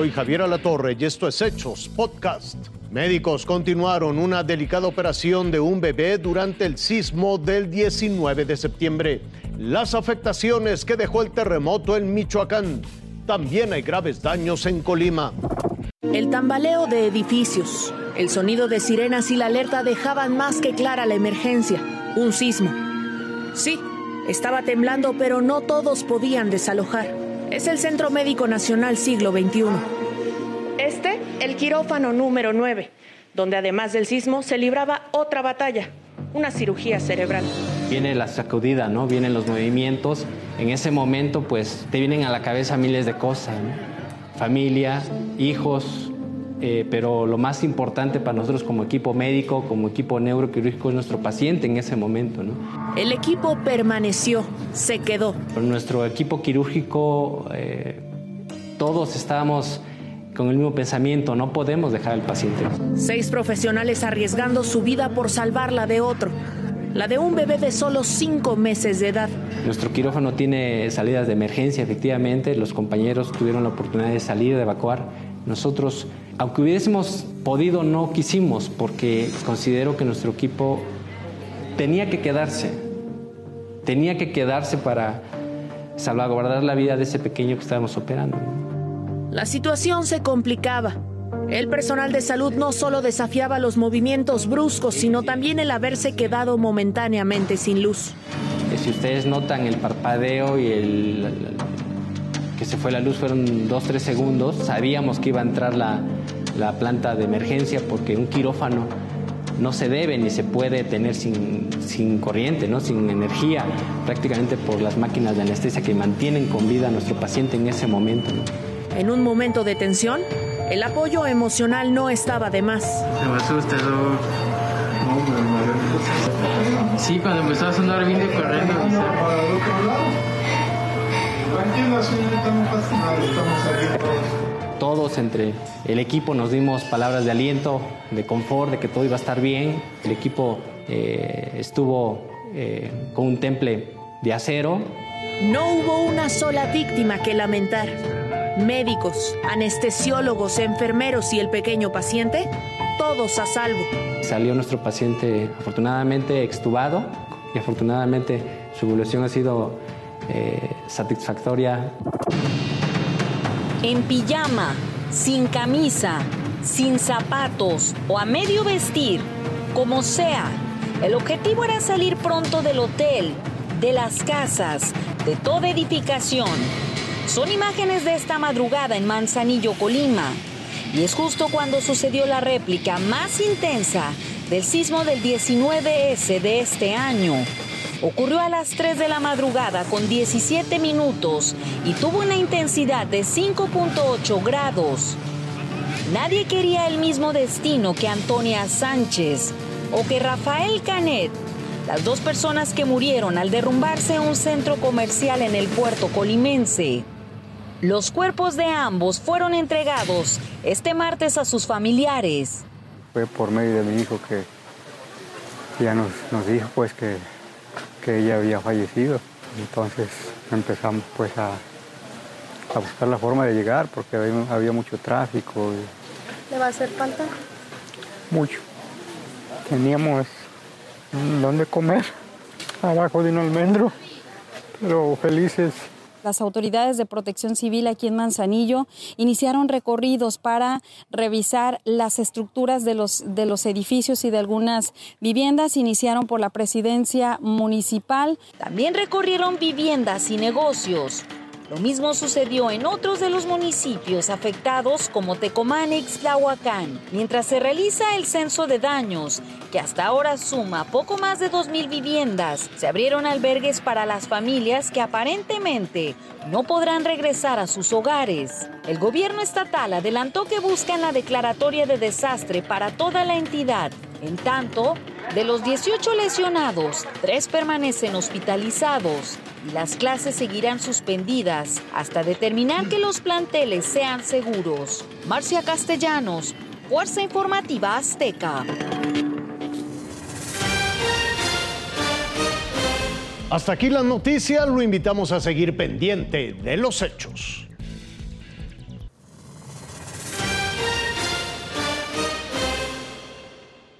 Soy Javier Alatorre y esto es Hechos Podcast. Médicos continuaron una delicada operación de un bebé durante el sismo del 19 de septiembre. Las afectaciones que dejó el terremoto en Michoacán. También hay graves daños en Colima. El tambaleo de edificios, el sonido de sirenas y la alerta dejaban más que clara la emergencia. Un sismo. Sí, estaba temblando, pero no todos podían desalojar. Es el Centro Médico Nacional Siglo XXI. Este, el quirófano número 9, donde además del sismo se libraba otra batalla, una cirugía cerebral. Viene la sacudida, ¿no? Vienen los movimientos. En ese momento, pues, te vienen a la cabeza miles de cosas, Familia, hijos, eh, pero lo más importante para nosotros como equipo médico, como equipo neuroquirúrgico es nuestro paciente en ese momento. ¿no? El equipo permaneció, se quedó. Nuestro equipo quirúrgico, eh, todos estábamos con el mismo pensamiento, no podemos dejar al paciente. Seis profesionales arriesgando su vida por salvarla de otro. La de un bebé de solo cinco meses de edad. Nuestro quirófano tiene salidas de emergencia, efectivamente. Los compañeros tuvieron la oportunidad de salir, de evacuar. Nosotros aunque hubiésemos podido, no quisimos, porque considero que nuestro equipo tenía que quedarse, tenía que quedarse para salvaguardar la vida de ese pequeño que estábamos operando. La situación se complicaba. El personal de salud no solo desafiaba los movimientos bruscos, sino también el haberse quedado momentáneamente sin luz. Si ustedes notan el parpadeo y el, que se fue la luz fueron dos, tres segundos, sabíamos que iba a entrar la, la planta de emergencia porque un quirófano no se debe ni se puede tener sin, sin corriente, ¿no? sin energía, prácticamente por las máquinas de anestesia que mantienen con vida a nuestro paciente en ese momento. En un momento de tensión, el apoyo emocional no estaba de más. Se me asusta, Sí, cuando empezó a sonar vine corriendo. Tranquila, señorita, no pasa nada, estamos aquí todos entre el equipo nos dimos palabras de aliento, de confort, de que todo iba a estar bien. El equipo eh, estuvo eh, con un temple de acero. No hubo una sola víctima que lamentar. Médicos, anestesiólogos, enfermeros y el pequeño paciente, todos a salvo. Salió nuestro paciente afortunadamente extubado y afortunadamente su evolución ha sido eh, satisfactoria en pijama, sin camisa, sin zapatos o a medio vestir, como sea. El objetivo era salir pronto del hotel, de las casas, de toda edificación. Son imágenes de esta madrugada en Manzanillo, Colima. Y es justo cuando sucedió la réplica más intensa del sismo del 19S de este año ocurrió a las 3 de la madrugada con 17 minutos y tuvo una intensidad de 5.8 grados. Nadie quería el mismo destino que Antonia Sánchez o que Rafael Canet, las dos personas que murieron al derrumbarse un centro comercial en el puerto colimense. Los cuerpos de ambos fueron entregados este martes a sus familiares. Fue por medio de mi hijo que ya nos, nos dijo pues que que ella había fallecido. Entonces empezamos pues a, a buscar la forma de llegar porque había, mucho tráfico. ¿Le va a hacer falta? Mucho. Teníamos dónde comer, abajo de un almendro, pero felices las autoridades de protección civil aquí en Manzanillo iniciaron recorridos para revisar las estructuras de los, de los edificios y de algunas viviendas. Iniciaron por la presidencia municipal. También recorrieron viviendas y negocios. Lo mismo sucedió en otros de los municipios afectados como Tecomán y Ixtlahuacán, mientras se realiza el censo de daños, que hasta ahora suma poco más de 2.000 viviendas. Se abrieron albergues para las familias que aparentemente no podrán regresar a sus hogares. El gobierno estatal adelantó que buscan la declaratoria de desastre para toda la entidad. En tanto, de los 18 lesionados, tres permanecen hospitalizados y las clases seguirán suspendidas hasta determinar que los planteles sean seguros. Marcia Castellanos, Fuerza Informativa Azteca. Hasta aquí la noticia, lo invitamos a seguir pendiente de los hechos.